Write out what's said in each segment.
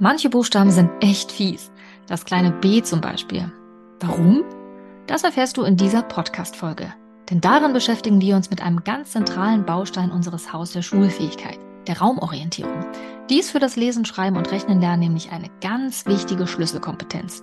Manche Buchstaben sind echt fies. Das kleine B zum Beispiel. Warum? Das erfährst du in dieser Podcast-Folge. Denn darin beschäftigen wir uns mit einem ganz zentralen Baustein unseres Haus der Schulfähigkeit, der Raumorientierung. Dies für das Lesen, Schreiben und Rechnen lernen nämlich eine ganz wichtige Schlüsselkompetenz.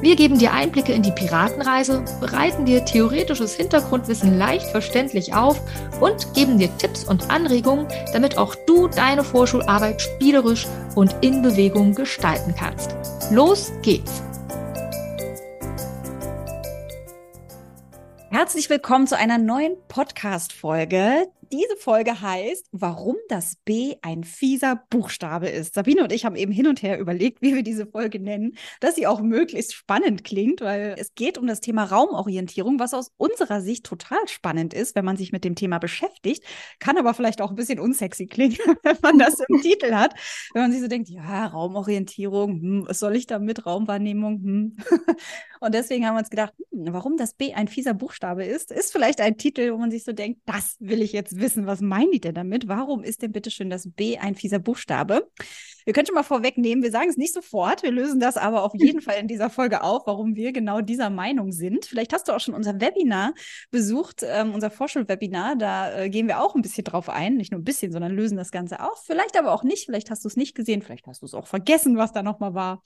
Wir geben dir Einblicke in die Piratenreise, bereiten dir theoretisches Hintergrundwissen leicht verständlich auf und geben dir Tipps und Anregungen, damit auch du deine Vorschularbeit spielerisch und in Bewegung gestalten kannst. Los geht's! Herzlich willkommen zu einer neuen Podcast-Folge. Diese Folge heißt, warum das B ein fieser Buchstabe ist. Sabine und ich haben eben hin und her überlegt, wie wir diese Folge nennen, dass sie auch möglichst spannend klingt, weil es geht um das Thema Raumorientierung, was aus unserer Sicht total spannend ist, wenn man sich mit dem Thema beschäftigt, kann aber vielleicht auch ein bisschen unsexy klingen, wenn man das im Titel hat. Wenn man sich so denkt, ja, Raumorientierung, hm, was soll ich da mit Raumwahrnehmung? Hm. Und deswegen haben wir uns gedacht, hm, warum das B ein fieser Buchstabe ist, ist vielleicht ein Titel, wo man sich so denkt, das will ich jetzt wissen. Was meinen die denn damit? Warum ist denn bitte schön das B ein fieser Buchstabe? Wir können schon mal vorwegnehmen, wir sagen es nicht sofort, wir lösen das aber auf jeden Fall in dieser Folge auf, warum wir genau dieser Meinung sind. Vielleicht hast du auch schon unser Webinar besucht, ähm, unser Vorschulwebinar. Da äh, gehen wir auch ein bisschen drauf ein. Nicht nur ein bisschen, sondern lösen das Ganze auf. Vielleicht aber auch nicht. Vielleicht hast du es nicht gesehen. Vielleicht hast du es auch vergessen, was da nochmal war.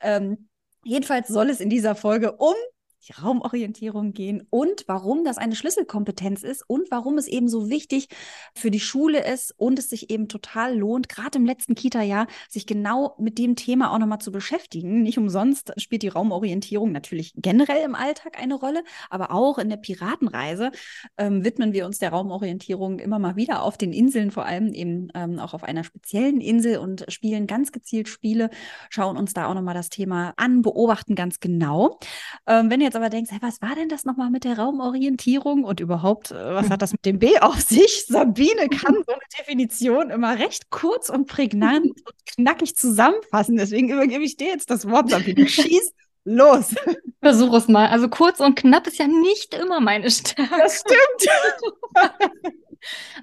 Ähm, Jedenfalls soll es in dieser Folge um die Raumorientierung gehen und warum das eine Schlüsselkompetenz ist und warum es eben so wichtig für die Schule ist und es sich eben total lohnt, gerade im letzten Kita-Jahr, sich genau mit dem Thema auch nochmal zu beschäftigen. Nicht umsonst spielt die Raumorientierung natürlich generell im Alltag eine Rolle, aber auch in der Piratenreise ähm, widmen wir uns der Raumorientierung immer mal wieder auf den Inseln, vor allem eben ähm, auch auf einer speziellen Insel und spielen ganz gezielt Spiele, schauen uns da auch nochmal das Thema an, beobachten ganz genau. Ähm, wenn ihr jetzt aber denkst, hey, was war denn das nochmal mit der Raumorientierung und überhaupt, äh, was hat das mit dem B auf sich? Sabine kann so eine Definition immer recht kurz und prägnant und knackig zusammenfassen. Deswegen übergebe ich dir jetzt das Wort, Sabine. Schieß los. Versuch es mal. Also kurz und knapp ist ja nicht immer meine Stärke. Das stimmt.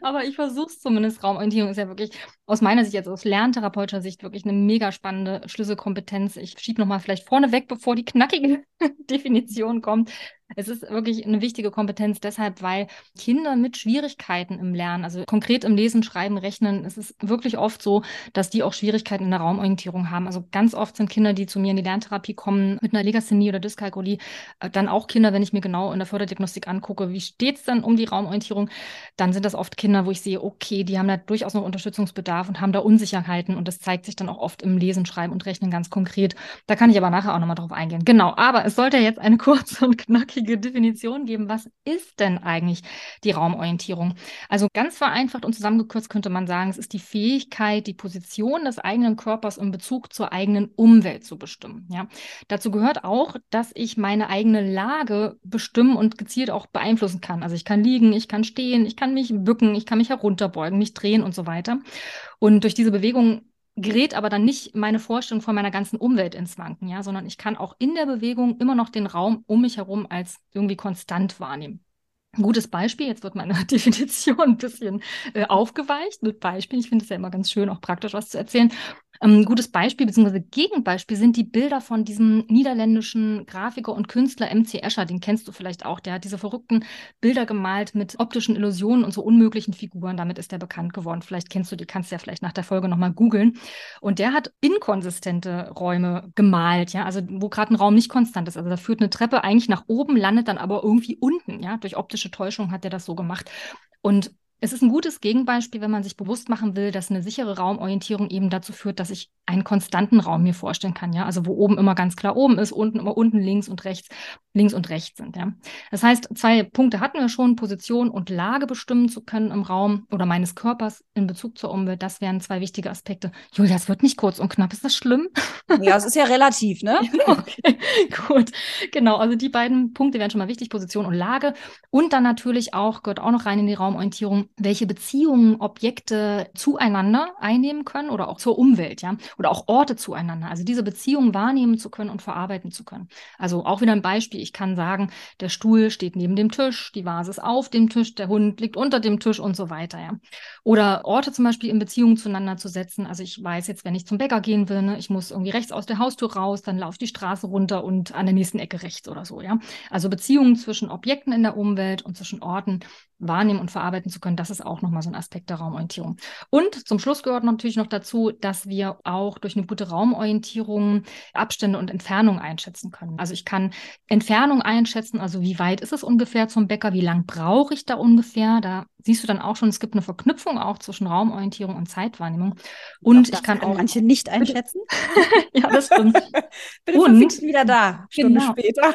Aber ich versuche es zumindest. Raumorientierung ist ja wirklich aus meiner Sicht, jetzt aus lerntherapeutischer Sicht, wirklich eine mega spannende Schlüsselkompetenz. Ich schiebe nochmal vielleicht vorne weg, bevor die knackige Definition kommt. Es ist wirklich eine wichtige Kompetenz deshalb, weil Kinder mit Schwierigkeiten im Lernen, also konkret im Lesen, Schreiben, Rechnen, es ist wirklich oft so, dass die auch Schwierigkeiten in der Raumorientierung haben. Also ganz oft sind Kinder, die zu mir in die Lerntherapie kommen mit einer Legasthenie oder Dyskalkulie, äh, dann auch Kinder, wenn ich mir genau in der Förderdiagnostik angucke, wie steht es denn um die Raumorientierung, dann sind das oft Kinder, wo ich sehe, okay, die haben da durchaus noch Unterstützungsbedarf und haben da Unsicherheiten und das zeigt sich dann auch oft im Lesen, Schreiben und Rechnen ganz konkret. Da kann ich aber nachher auch nochmal drauf eingehen. Genau, aber es sollte jetzt eine kurze und knackige knackige Definition geben, was ist denn eigentlich die Raumorientierung? Also ganz vereinfacht und zusammengekürzt könnte man sagen, es ist die Fähigkeit, die Position des eigenen Körpers in Bezug zur eigenen Umwelt zu bestimmen. Ja? Dazu gehört auch, dass ich meine eigene Lage bestimmen und gezielt auch beeinflussen kann. Also ich kann liegen, ich kann stehen, ich kann mich bücken, ich kann mich herunterbeugen, mich drehen und so weiter. Und durch diese Bewegung gerät aber dann nicht meine Vorstellung von meiner ganzen Umwelt ins Wanken, ja, sondern ich kann auch in der Bewegung immer noch den Raum um mich herum als irgendwie konstant wahrnehmen. Ein gutes Beispiel, jetzt wird meine Definition ein bisschen äh, aufgeweicht mit Beispielen. Ich finde es ja immer ganz schön, auch praktisch was zu erzählen. Ein ähm, gutes Beispiel bzw. Gegenbeispiel sind die Bilder von diesem niederländischen Grafiker und Künstler MC Escher, den kennst du vielleicht auch. Der hat diese verrückten Bilder gemalt mit optischen Illusionen und so unmöglichen Figuren. Damit ist er bekannt geworden. Vielleicht kennst du die, kannst du ja vielleicht nach der Folge nochmal googeln. Und der hat inkonsistente Räume gemalt, ja, also wo gerade ein Raum nicht konstant ist. Also da führt eine Treppe eigentlich nach oben, landet dann aber irgendwie unten, ja. Durch optische Täuschung hat er das so gemacht. Und es ist ein gutes Gegenbeispiel, wenn man sich bewusst machen will, dass eine sichere Raumorientierung eben dazu führt, dass ich einen konstanten Raum mir vorstellen kann, ja, also wo oben immer ganz klar oben ist, unten immer unten links und rechts, links und rechts sind, ja. Das heißt, zwei Punkte hatten wir schon, Position und Lage bestimmen zu können im Raum oder meines Körpers in Bezug zur Umwelt, das wären zwei wichtige Aspekte. Julia, es wird nicht kurz und knapp, ist das schlimm? Ja, es ist ja relativ, ne? okay, gut. Genau, also die beiden Punkte wären schon mal wichtig, Position und Lage und dann natürlich auch, gehört auch noch rein in die Raumorientierung, welche Beziehungen Objekte zueinander einnehmen können oder auch zur Umwelt, ja, oder auch Orte zueinander. Also diese Beziehungen wahrnehmen zu können und verarbeiten zu können. Also auch wieder ein Beispiel. Ich kann sagen, der Stuhl steht neben dem Tisch, die Vase ist auf dem Tisch, der Hund liegt unter dem Tisch und so weiter, ja. Oder Orte zum Beispiel in Beziehungen zueinander zu setzen. Also ich weiß jetzt, wenn ich zum Bäcker gehen will, ne, ich muss irgendwie rechts aus der Haustür raus, dann laufe die Straße runter und an der nächsten Ecke rechts oder so, ja. Also Beziehungen zwischen Objekten in der Umwelt und zwischen Orten wahrnehmen und verarbeiten zu können, das ist auch nochmal so ein Aspekt der Raumorientierung. Und zum Schluss gehört natürlich noch dazu, dass wir auch durch eine gute Raumorientierung Abstände und Entfernung einschätzen können. Also ich kann Entfernung einschätzen, also wie weit ist es ungefähr zum Bäcker, wie lang brauche ich da ungefähr. Da siehst du dann auch schon, es gibt eine Verknüpfung auch zwischen Raumorientierung und Zeitwahrnehmung. Und ich kann auch manche nicht einschätzen. ja, das stimmt. Bitte und wieder da, Stunde genau. später.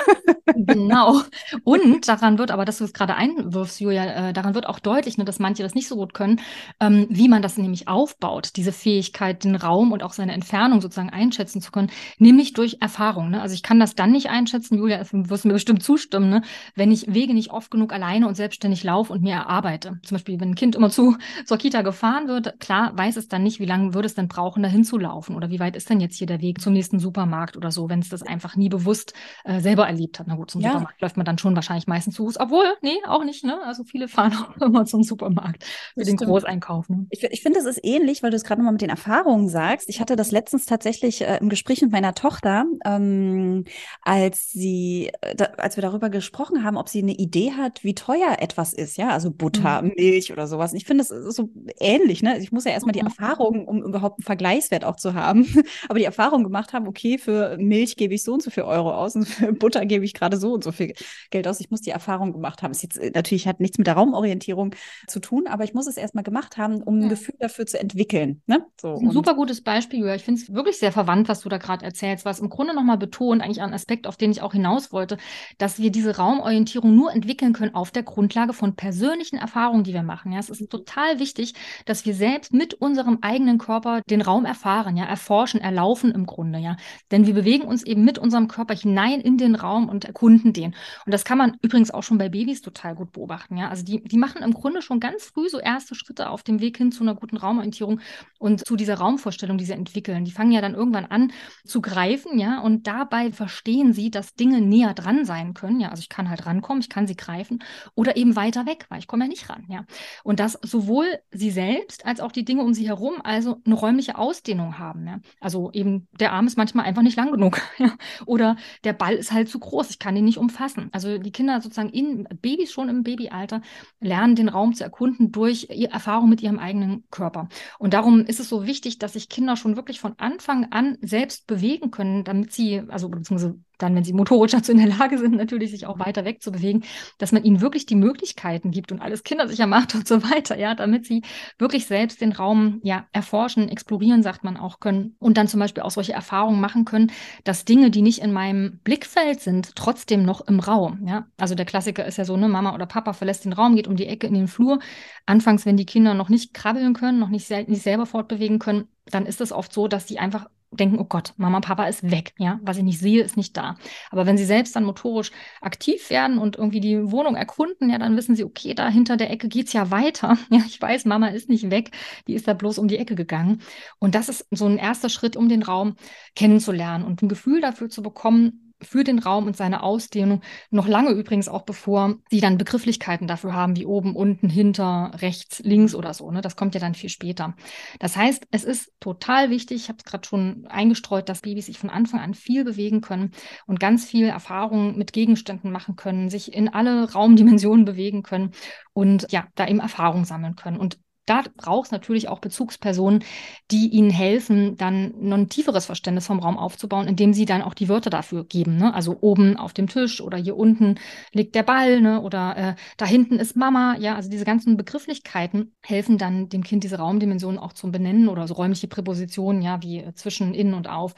genau. Und daran wird, aber dass du es gerade einwirfst, Julia, äh, daran wird auch deutlich, ne, dass manche das nicht so gut können, ähm, wie man das nämlich aufbaut, diese Fähigkeit, den Raum und auch seine Entfernung sozusagen einschätzen zu können, nämlich durch Erfahrung. Ne? Also ich kann das dann nicht einschätzen, Julia, du wirst mir bestimmt zustimmen, ne? wenn ich Wege nicht oft genug alleine und selbstständig laufe und mir erarbeite. Zum Beispiel, wenn ein Kind immer zu zur Kita gefahren wird, klar weiß es dann nicht, wie lange würde es denn brauchen, dahin zu laufen oder wie weit ist denn jetzt hier der Weg zum nächsten Supermarkt oder so, wenn es das einfach nie bewusst äh, selber erlebt hat. Na gut, zum ja. Supermarkt läuft man dann schon wahrscheinlich meistens zu Fuß, obwohl, nee, auch nicht, ne? Also viele fahren auch immer zum Supermarkt für das den stimmt. Großeinkauf. Ne? Ich, ich finde, das ist ähnlich, weil du es gerade nochmal mit den Erfahrungen sagst. Ich hatte das letztens tatsächlich äh, im Gespräch mit meiner Tochter, ähm, als sie, äh, da, als wir darüber gesprochen haben, ob sie eine Idee hat, wie teuer etwas ist, ja, also Butter, mhm. Milch oder sowas. Und ich finde, das ist so ähnlich, ne? Ich muss ja erstmal die mhm. Erfahrung, um überhaupt einen Vergleichswert auch zu haben, aber die Erfahrung gemacht haben, okay, für Milch gebe ich so und so viel Euro aus und für Butter gebe ich gerade so und so viel Geld aus. Ich muss die Erfahrung gemacht haben. Es jetzt äh, natürlich hat nichts mit der Raumorientierung zu tun, aber ich muss es erstmal gemacht haben, um ein Gefühl dafür zu entwickeln. Ne? So, ein super gutes Beispiel, Julia. Ich finde es wirklich sehr verwandt, was du da gerade erzählst, was im Grunde nochmal betont, eigentlich ein Aspekt, auf den ich auch hinaus wollte, dass wir diese Raumorientierung nur entwickeln können auf der Grundlage von persönlichen Erfahrungen, die wir machen. Ja, es ist total wichtig, dass wir selbst mit unserem eigenen Körper den Raum erfahren, ja, erforschen, erlaufen im Grunde, ja. Denn wir bewegen uns eben mit unserem Körper hinein in den Raum und erkunden den. Und das kann man übrigens auch schon bei Babys total gut beobachten, ja. Also die, die machen im Grunde schon ganz früh so erste Schritte auf dem Weg hin zu einer guten Raumorientierung und zu dieser Raumvorstellung, die sie entwickeln. Die fangen ja dann irgendwann an zu greifen, ja, und dabei verstehen sie, dass Dinge näher dran sein können, ja. Also ich kann halt rankommen, ich kann sie greifen oder eben weiter weg, weil ich komme ja nicht ran, ja. Und das sowohl sie selbst als auch die Dinge um sie herum also eine räumliche Ausdehnung haben. Ja? Also eben der Arm ist manchmal einfach nicht lang genug. Ja? Oder der Ball ist halt zu groß, ich kann ihn nicht umfassen. Also die Kinder sozusagen in Babys schon im Babyalter lernen den Raum zu erkunden durch Erfahrung mit ihrem eigenen Körper. Und darum ist es so wichtig, dass sich Kinder schon wirklich von Anfang an selbst bewegen können, damit sie, also beziehungsweise dann, wenn sie motorisch dazu in der Lage sind, natürlich sich auch weiter wegzubewegen, dass man ihnen wirklich die Möglichkeiten gibt und alles kindersicher macht und so weiter, ja, damit sie wirklich selbst den Raum ja erforschen, explorieren, sagt man auch können und dann zum Beispiel auch solche Erfahrungen machen können, dass Dinge, die nicht in meinem Blickfeld sind, trotzdem noch im Raum, ja. Also der Klassiker ist ja so, ne, Mama oder Papa verlässt den Raum, geht um die Ecke in den Flur. Anfangs, wenn die Kinder noch nicht krabbeln können, noch nicht, nicht selber fortbewegen können, dann ist es oft so, dass die einfach denken, oh Gott, Mama, Papa ist weg, ja, was ich nicht sehe, ist nicht da. Aber wenn sie selbst dann motorisch aktiv werden und irgendwie die Wohnung erkunden, ja, dann wissen sie, okay, da hinter der Ecke geht's ja weiter. Ja, ich weiß, Mama ist nicht weg, die ist da bloß um die Ecke gegangen. Und das ist so ein erster Schritt, um den Raum kennenzulernen und ein Gefühl dafür zu bekommen, für den Raum und seine Ausdehnung, noch lange übrigens auch bevor sie dann Begrifflichkeiten dafür haben, wie oben, unten, hinter, rechts, links oder so. Ne? Das kommt ja dann viel später. Das heißt, es ist total wichtig, ich habe es gerade schon eingestreut, dass Babys sich von Anfang an viel bewegen können und ganz viel Erfahrung mit Gegenständen machen können, sich in alle Raumdimensionen bewegen können und ja, da eben Erfahrung sammeln können. Und da braucht es natürlich auch Bezugspersonen, die ihnen helfen, dann noch ein tieferes Verständnis vom Raum aufzubauen, indem sie dann auch die Wörter dafür geben. Ne? Also oben auf dem Tisch oder hier unten liegt der Ball ne? oder äh, da hinten ist Mama. Ja, also diese ganzen Begrifflichkeiten helfen dann dem Kind diese Raumdimensionen auch zum Benennen oder so räumliche Präpositionen, ja, wie äh, zwischen, innen und auf,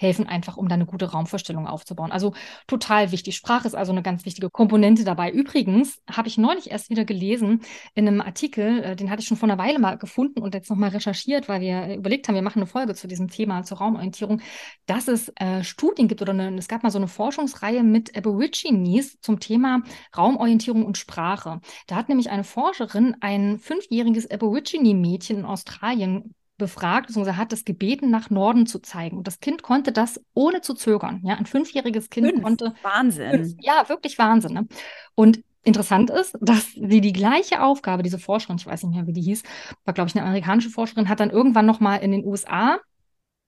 helfen einfach, um da eine gute Raumvorstellung aufzubauen. Also total wichtig. Sprache ist also eine ganz wichtige Komponente dabei. Übrigens habe ich neulich erst wieder gelesen in einem Artikel, äh, den hatte ich schon vor einer Weile mal gefunden und jetzt nochmal recherchiert, weil wir äh, überlegt haben, wir machen eine Folge zu diesem Thema, zur Raumorientierung, dass es äh, Studien gibt oder eine, es gab mal so eine Forschungsreihe mit Aborigines zum Thema Raumorientierung und Sprache. Da hat nämlich eine Forscherin ein fünfjähriges Aborigine-Mädchen in Australien befragt, beziehungsweise hat es gebeten, nach Norden zu zeigen. Und das Kind konnte das ohne zu zögern. Ja, ein fünfjähriges Kind Fünf. konnte. Wahnsinn. Fünf, ja, wirklich Wahnsinn. Ne? Und interessant ist, dass sie die gleiche Aufgabe, diese Forscherin, ich weiß nicht mehr, wie die hieß, war, glaube ich, eine amerikanische Forscherin, hat dann irgendwann nochmal in den USA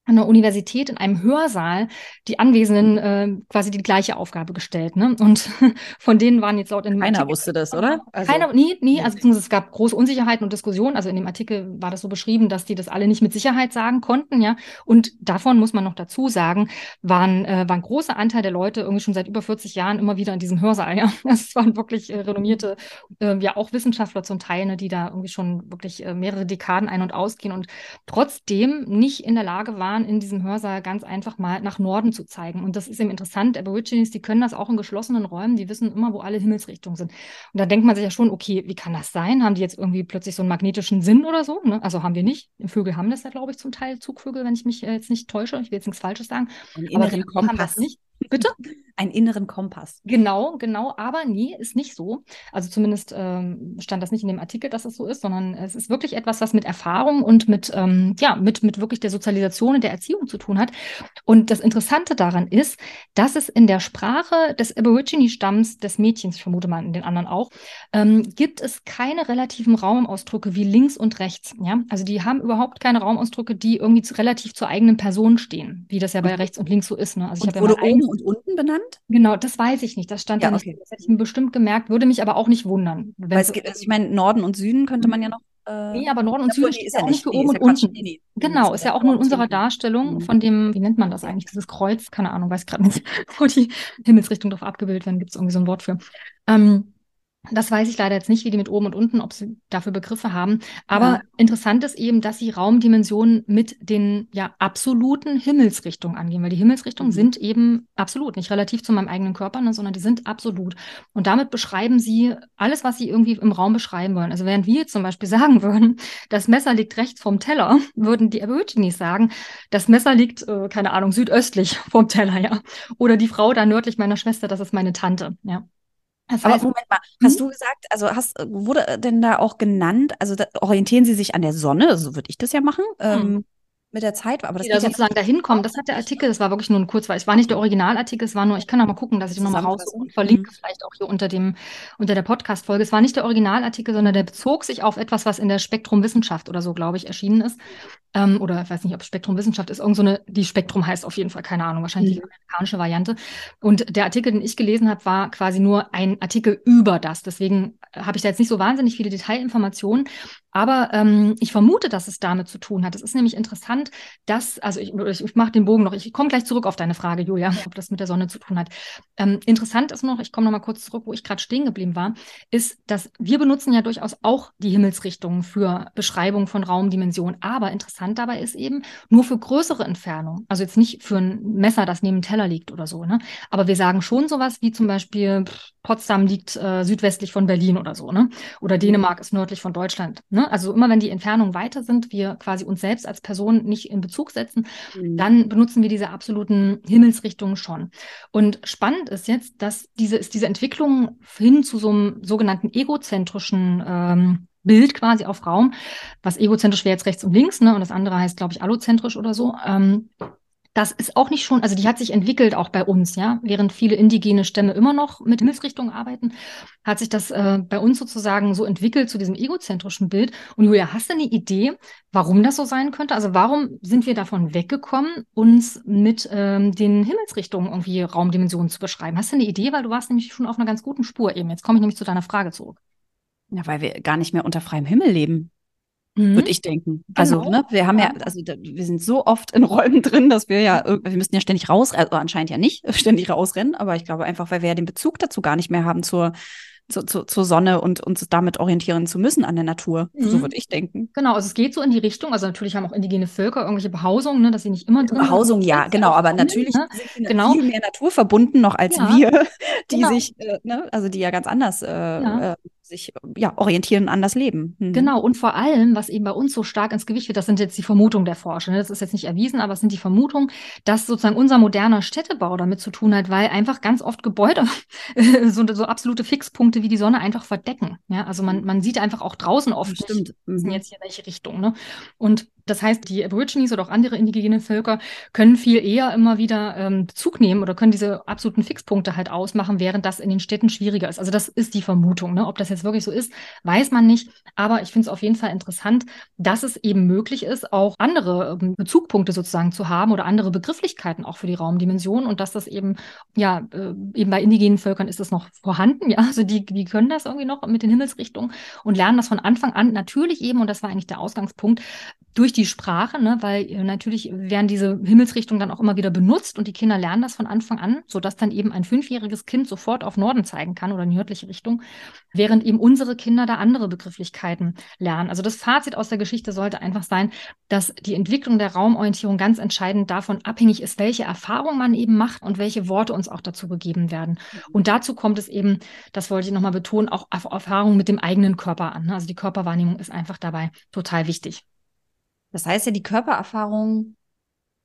an der Universität in einem Hörsaal die Anwesenden äh, quasi die gleiche Aufgabe gestellt. Ne? Und von denen waren jetzt laut in dem Keiner Artikel, wusste das, oder? Also, keiner, nie, nie. Also es gab große Unsicherheiten und Diskussionen. Also in dem Artikel war das so beschrieben, dass die das alle nicht mit Sicherheit sagen konnten, ja. Und davon muss man noch dazu sagen, waren, äh, war ein großer Anteil der Leute irgendwie schon seit über 40 Jahren immer wieder in diesem Hörsaal, ja. Das waren wirklich äh, renommierte, äh, ja auch Wissenschaftler zum Teil, ne, die da irgendwie schon wirklich äh, mehrere Dekaden ein- und ausgehen und trotzdem nicht in der Lage waren, waren, in diesem Hörsaal ganz einfach mal nach Norden zu zeigen. Und das ist eben interessant. Aborigines, die können das auch in geschlossenen Räumen, die wissen immer, wo alle Himmelsrichtungen sind. Und da denkt man sich ja schon, okay, wie kann das sein? Haben die jetzt irgendwie plötzlich so einen magnetischen Sinn oder so? Ne? Also haben wir nicht. Vögel haben das ja, glaube ich, zum Teil Zugvögel, wenn ich mich äh, jetzt nicht täusche. Ich will jetzt nichts Falsches sagen. Einen Aber Kompass. haben das nicht. Bitte? Einen inneren Kompass. Genau, genau. Aber nee, ist nicht so. Also zumindest ähm, stand das nicht in dem Artikel, dass es so ist, sondern es ist wirklich etwas, was mit Erfahrung und mit, ähm, ja, mit, mit wirklich der Sozialisation und der Erziehung zu tun hat. Und das Interessante daran ist, dass es in der Sprache des Aborigine-Stamms des Mädchens, ich vermute mal in den anderen auch, ähm, gibt es keine relativen Raumausdrücke wie links und rechts. Ja? Also die haben überhaupt keine Raumausdrücke, die irgendwie zu, relativ zur eigenen Person stehen, wie das ja bei rechts und links so ist. Ne? Also ich habe ja mal und unten benannt? Genau, das weiß ich nicht. Das stand ja, da nicht. Okay. Das hätte ich mir bestimmt gemerkt, würde mich aber auch nicht wundern. Weil es gibt, also ich meine, Norden und Süden könnte man ja noch. Äh, nee, aber Norden und Süden ist ja auch nicht für oben und unten. Nee, nee. Genau, ist ja auch nur in unserer Darstellung mhm. von dem, wie nennt man das eigentlich, dieses Kreuz, keine Ahnung, weiß gerade nicht, wo die Himmelsrichtung drauf abgebildet werden, gibt es irgendwie so ein Wort für. Ähm, das weiß ich leider jetzt nicht, wie die mit oben und unten, ob sie dafür Begriffe haben. Aber ja. interessant ist eben, dass sie Raumdimensionen mit den ja absoluten Himmelsrichtungen angehen, weil die Himmelsrichtungen mhm. sind eben absolut, nicht relativ zu meinem eigenen Körper, ne, sondern die sind absolut. Und damit beschreiben sie alles, was sie irgendwie im Raum beschreiben wollen. Also während wir zum Beispiel sagen würden, das Messer liegt rechts vom Teller, würden die Aborigines sagen, das Messer liegt, äh, keine Ahnung, südöstlich vom Teller, ja. Oder die Frau da nördlich meiner Schwester, das ist meine Tante, ja. Das heißt, Aber Moment mal, hast hm? du gesagt, also hast, wurde denn da auch genannt, also da, orientieren Sie sich an der Sonne, so würde ich das ja machen, hm. ähm, mit der Zeit, aber das ja sozusagen dahin kommen. Das hat der Artikel, das war wirklich nur ein kurzweil. Es war nicht der Originalartikel, es war nur, ich kann auch mal gucken, dass ich den nochmal raus und verlinke, mhm. vielleicht auch hier unter dem, unter der Podcast-Folge. Es war nicht der Originalartikel, sondern der bezog sich auf etwas, was in der Spektrum Wissenschaft oder so, glaube ich, erschienen ist. Ähm, oder ich weiß nicht, ob Spektrum Wissenschaft ist, irgend so eine, die Spektrum heißt auf jeden Fall, keine Ahnung, wahrscheinlich mhm. die amerikanische Variante. Und der Artikel, den ich gelesen habe, war quasi nur ein Artikel über das. Deswegen habe ich da jetzt nicht so wahnsinnig viele Detailinformationen. Aber ähm, ich vermute, dass es damit zu tun hat. Es ist nämlich interessant, dass, also ich, ich, ich mache den Bogen noch, ich komme gleich zurück auf deine Frage, Julia, ob das mit der Sonne zu tun hat. Ähm, interessant ist noch, ich komme noch mal kurz zurück, wo ich gerade stehen geblieben war, ist, dass wir benutzen ja durchaus auch die Himmelsrichtungen für Beschreibung von Raumdimensionen. Aber interessant dabei ist eben nur für größere Entfernungen. Also jetzt nicht für ein Messer, das neben dem Teller liegt oder so. Ne? Aber wir sagen schon sowas wie zum Beispiel, Potsdam liegt äh, südwestlich von Berlin oder so, ne? Oder Dänemark ist nördlich von Deutschland. Ne? Also immer wenn die Entfernungen weiter sind, wir quasi uns selbst als Person nicht in Bezug setzen, mhm. dann benutzen wir diese absoluten Himmelsrichtungen schon. Und spannend ist jetzt, dass diese ist diese Entwicklung hin zu so einem sogenannten egozentrischen ähm, Bild quasi auf Raum, was egozentrisch wäre jetzt rechts und links, ne? Und das andere heißt, glaube ich, allozentrisch oder so. Ähm, das ist auch nicht schon, also die hat sich entwickelt auch bei uns, ja. Während viele indigene Stämme immer noch mit Himmelsrichtungen arbeiten, hat sich das äh, bei uns sozusagen so entwickelt zu diesem egozentrischen Bild. Und Julia, hast du eine Idee, warum das so sein könnte? Also warum sind wir davon weggekommen, uns mit ähm, den Himmelsrichtungen irgendwie Raumdimensionen zu beschreiben? Hast du eine Idee? Weil du warst nämlich schon auf einer ganz guten Spur eben. Jetzt komme ich nämlich zu deiner Frage zurück. Ja, weil wir gar nicht mehr unter freiem Himmel leben. Mhm. Würde ich denken. Also, genau. ne, wir haben ja, also wir sind so oft in Räumen drin, dass wir ja, wir müssten ja ständig raus, also anscheinend ja nicht ständig rausrennen, aber ich glaube einfach, weil wir ja den Bezug dazu gar nicht mehr haben zur, zu, zu, zur Sonne und uns damit orientieren zu müssen an der Natur. Mhm. So würde ich denken. Genau, also es geht so in die Richtung. Also natürlich haben auch indigene Völker irgendwelche Behausungen, ne, dass sie nicht immer drin Behausung, ja, genau. Aber natürlich ne? sind sie genau. viel mehr naturverbunden noch als ja. wir, die genau. sich, äh, ne, also die ja ganz anders äh, ja. äh, sich ja, orientieren an das Leben. Mhm. Genau, und vor allem, was eben bei uns so stark ins Gewicht wird, das sind jetzt die Vermutungen der Forscher. Ne? Das ist jetzt nicht erwiesen, aber es sind die Vermutungen, dass sozusagen unser moderner Städtebau damit zu tun hat, weil einfach ganz oft Gebäude so, so absolute Fixpunkte wie die Sonne einfach verdecken. Ja, also man, man sieht einfach auch draußen oft, Stimmt. Nicht, mhm. jetzt hier in welche Richtung. Ne? Und das heißt, die Aborigines oder auch andere indigene Völker können viel eher immer wieder ähm, Bezug nehmen oder können diese absoluten Fixpunkte halt ausmachen, während das in den Städten schwieriger ist. Also das ist die Vermutung. Ne? Ob das jetzt wirklich so ist, weiß man nicht. Aber ich finde es auf jeden Fall interessant, dass es eben möglich ist, auch andere ähm, Bezugpunkte sozusagen zu haben oder andere Begrifflichkeiten auch für die Raumdimension und dass das eben, ja, äh, eben bei indigenen Völkern ist das noch vorhanden. Ja, also die, die können das irgendwie noch mit den Himmelsrichtungen und lernen das von Anfang an natürlich eben, und das war eigentlich der Ausgangspunkt, durch die Sprache, ne, weil äh, natürlich werden diese Himmelsrichtungen dann auch immer wieder benutzt und die Kinder lernen das von Anfang an, sodass dann eben ein fünfjähriges Kind sofort auf Norden zeigen kann oder in die nördliche Richtung, während eben unsere Kinder da andere Begrifflichkeiten lernen. Also das Fazit aus der Geschichte sollte einfach sein, dass die Entwicklung der Raumorientierung ganz entscheidend davon abhängig ist, welche Erfahrung man eben macht und welche Worte uns auch dazu gegeben werden. Mhm. Und dazu kommt es eben, das wollte ich nochmal betonen, auch auf Erfahrung mit dem eigenen Körper an. Also die Körperwahrnehmung ist einfach dabei total wichtig. Das heißt ja, die Körpererfahrung,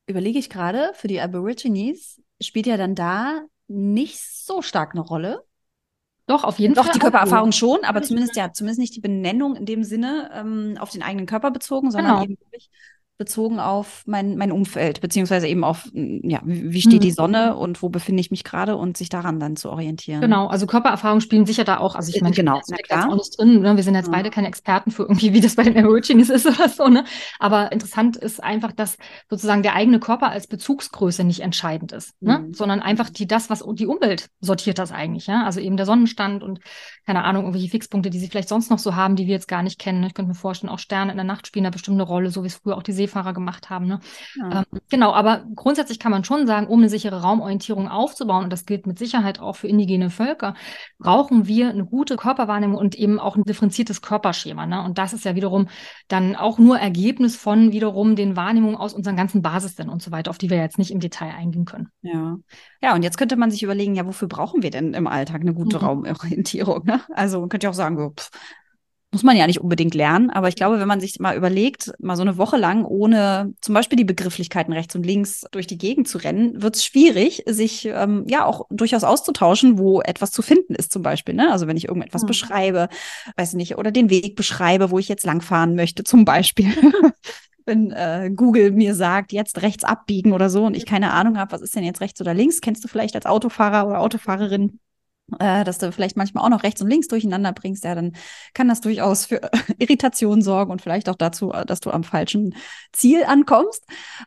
überlege ich gerade, für die Aborigines spielt ja dann da nicht so stark eine Rolle. Doch, auf jeden Doch, Fall. Doch, die Körpererfahrung schon, aber zumindest ja, zumindest nicht die Benennung in dem Sinne ähm, auf den eigenen Körper bezogen, sondern genau. eben wirklich bezogen auf mein, mein Umfeld, beziehungsweise eben auf, ja, wie steht die mhm. Sonne und wo befinde ich mich gerade und sich daran dann zu orientieren. Genau, also Körpererfahrungen spielen sicher da auch, also ich meine, genau, bin auch nicht drin, ne? wir sind jetzt ja. beide keine Experten für irgendwie, wie das bei den Aborigines ist oder so, ne? aber interessant ist einfach, dass sozusagen der eigene Körper als Bezugsgröße nicht entscheidend ist, ne? mhm. sondern einfach die, das, was die Umwelt sortiert das eigentlich, ja, also eben der Sonnenstand und keine Ahnung, irgendwelche Fixpunkte, die sie vielleicht sonst noch so haben, die wir jetzt gar nicht kennen. Ich könnte mir vorstellen, auch Sterne in der Nacht spielen da bestimmt eine Rolle, so wie es früher auch die Seefahrer gemacht haben. Ne? Ja. Ähm, genau, aber grundsätzlich kann man schon sagen, um eine sichere Raumorientierung aufzubauen, und das gilt mit Sicherheit auch für indigene Völker, brauchen wir eine gute Körperwahrnehmung und eben auch ein differenziertes Körperschema. Ne? Und das ist ja wiederum dann auch nur Ergebnis von wiederum den Wahrnehmungen aus unseren ganzen Basisen und so weiter, auf die wir jetzt nicht im Detail eingehen können. Ja. Ja, und jetzt könnte man sich überlegen, ja, wofür brauchen wir denn im Alltag eine gute mhm. Raumorientierung? Ne? Also man könnte ja auch sagen, so, pff, muss man ja nicht unbedingt lernen, aber ich glaube, wenn man sich mal überlegt, mal so eine Woche lang ohne zum Beispiel die Begrifflichkeiten rechts und links durch die Gegend zu rennen, wird es schwierig, sich ähm, ja auch durchaus auszutauschen, wo etwas zu finden ist zum Beispiel. Ne? Also wenn ich irgendetwas mhm. beschreibe, weiß nicht, oder den Weg beschreibe, wo ich jetzt langfahren möchte zum Beispiel. wenn äh, Google mir sagt, jetzt rechts abbiegen oder so und ich keine Ahnung habe, was ist denn jetzt rechts oder links, kennst du vielleicht als Autofahrer oder Autofahrerin äh, dass du vielleicht manchmal auch noch rechts und links durcheinander bringst, ja, dann kann das durchaus für Irritation sorgen und vielleicht auch dazu, äh, dass du am falschen Ziel ankommst.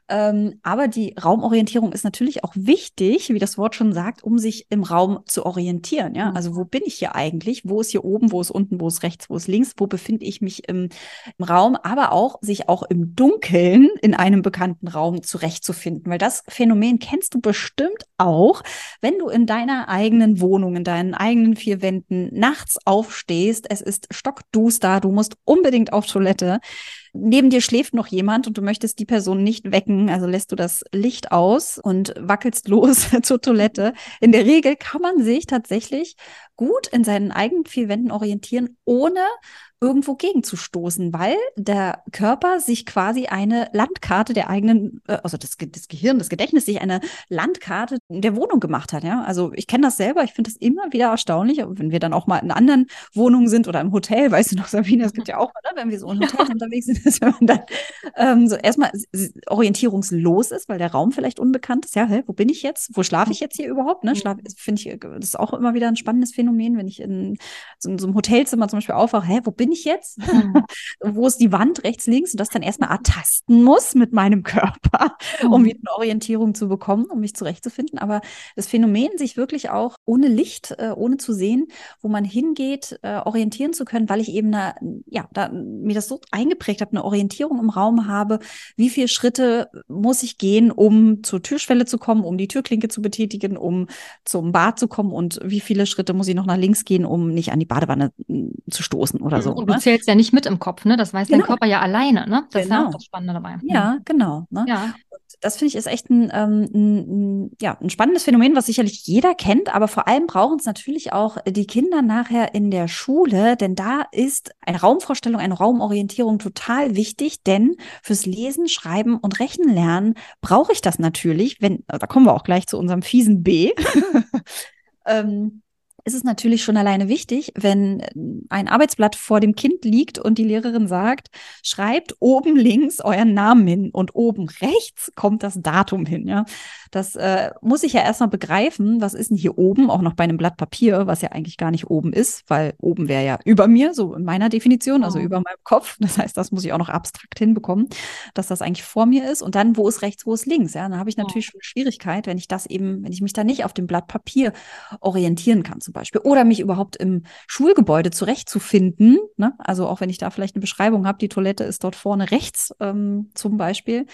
Ähm, aber die Raumorientierung ist natürlich auch wichtig, wie das Wort schon sagt, um sich im Raum zu orientieren. Ja, also wo bin ich hier eigentlich? Wo ist hier oben? Wo ist unten? Wo ist rechts? Wo ist links? Wo befinde ich mich im, im Raum? Aber auch sich auch im Dunkeln in einem bekannten Raum zurechtzufinden, weil das Phänomen kennst du bestimmt auch, wenn du in deiner eigenen Wohnung, in deinen eigenen vier Wänden nachts aufstehst, es ist stockduster, du musst unbedingt auf Toilette. Neben dir schläft noch jemand und du möchtest die Person nicht wecken, also lässt du das Licht aus und wackelst los zur Toilette. In der Regel kann man sich tatsächlich gut in seinen eigenen vier Wänden orientieren, ohne irgendwo gegenzustoßen, weil der Körper sich quasi eine Landkarte der eigenen, äh, also das, das Gehirn, das Gedächtnis sich eine Landkarte der Wohnung gemacht hat. Ja, also ich kenne das selber. Ich finde das immer wieder erstaunlich, wenn wir dann auch mal in anderen Wohnungen sind oder im Hotel, weißt du noch, Sabine, es gibt ja auch, oder, wenn wir so im Hotel ja. unterwegs sind, dass wenn man dann ähm, so erstmal orientierungslos ist, weil der Raum vielleicht unbekannt ist. Ja, hä, wo bin ich jetzt? Wo schlafe ich jetzt hier überhaupt? Ne, Schlaf finde ich, das ist auch immer wieder ein spannendes Phänomen, wenn ich in so, in so einem Hotelzimmer zum Beispiel aufwache. Hä, wo bin bin ich jetzt? Mhm. Wo ist die Wand rechts, links? Und das dann erstmal ertasten muss mit meinem Körper, mhm. um wieder eine Orientierung zu bekommen, um mich zurechtzufinden. aber das Phänomen, sich wirklich auch ohne Licht, äh, ohne zu sehen, wo man hingeht, äh, orientieren zu können, weil ich eben eine, ja, da, mir das so eingeprägt habe, eine Orientierung im Raum habe, wie viele Schritte muss ich gehen, um zur Türschwelle zu kommen, um die Türklinke zu betätigen, um zum Bad zu kommen und wie viele Schritte muss ich noch nach links gehen, um nicht an die Badewanne hm, zu stoßen oder so. Und du ne? zählst ja nicht mit im Kopf, ne? Das weiß genau. dein Körper ja alleine, ne? Das genau. ist ja auch genau. das Spannende dabei. Ja, genau. Ne? Ja das finde ich ist echt ein, ähm, ein, ja, ein spannendes Phänomen, was sicherlich jeder kennt, aber vor allem brauchen es natürlich auch die Kinder nachher in der Schule, denn da ist eine Raumvorstellung, eine Raumorientierung total wichtig, denn fürs Lesen, Schreiben und Rechnen lernen brauche ich das natürlich, wenn, da kommen wir auch gleich zu unserem fiesen B. ähm, ist es natürlich schon alleine wichtig, wenn ein Arbeitsblatt vor dem Kind liegt und die Lehrerin sagt, schreibt oben links euren Namen hin und oben rechts kommt das Datum hin. Ja, das äh, muss ich ja erstmal begreifen. Was ist denn hier oben? Auch noch bei einem Blatt Papier, was ja eigentlich gar nicht oben ist, weil oben wäre ja über mir, so in meiner Definition, also oh. über meinem Kopf. Das heißt, das muss ich auch noch abstrakt hinbekommen, dass das eigentlich vor mir ist. Und dann, wo ist rechts, wo ist links? Ja, dann habe ich natürlich oh. schon Schwierigkeit, wenn ich das eben, wenn ich mich da nicht auf dem Blatt Papier orientieren kann zum Beispiel. Oder mich überhaupt im Schulgebäude zurechtzufinden. Ne? Also auch wenn ich da vielleicht eine Beschreibung habe, die Toilette ist dort vorne rechts ähm, zum Beispiel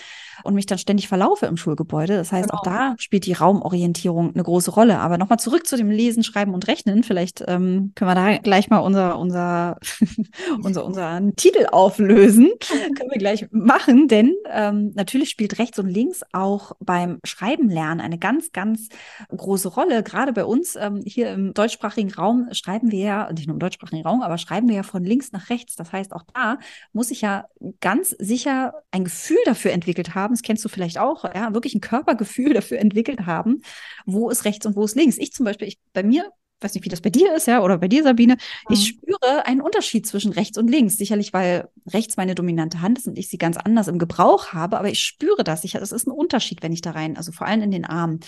und mich dann ständig verlaufe im Schulgebäude. Das heißt, genau. auch da spielt die Raumorientierung eine große Rolle. Aber nochmal zurück zu dem Lesen, Schreiben und Rechnen. Vielleicht ähm, können wir da gleich mal unser, unser, unser, unseren Titel auflösen. können wir gleich machen, denn ähm, natürlich spielt rechts und links auch beim Schreiben lernen eine ganz, ganz große Rolle. Gerade bei uns ähm, hier im deutschsprachigen Raum schreiben wir ja, nicht nur im deutschsprachigen Raum, aber schreiben wir ja von links nach rechts. Das heißt, auch da muss ich ja ganz sicher ein Gefühl dafür entwickelt haben. Das kennst du vielleicht auch, ja, wirklich ein Körpergefühl dafür entwickelt haben, wo ist rechts und wo ist links. Ich zum Beispiel, ich, bei mir weiß nicht, wie das bei dir ist, ja, oder bei dir, Sabine. Mhm. Ich spüre einen Unterschied zwischen rechts und links. Sicherlich, weil rechts meine dominante Hand ist und ich sie ganz anders im Gebrauch habe, aber ich spüre das. Ich, das ist ein Unterschied, wenn ich da rein, also vor allem in den Armen.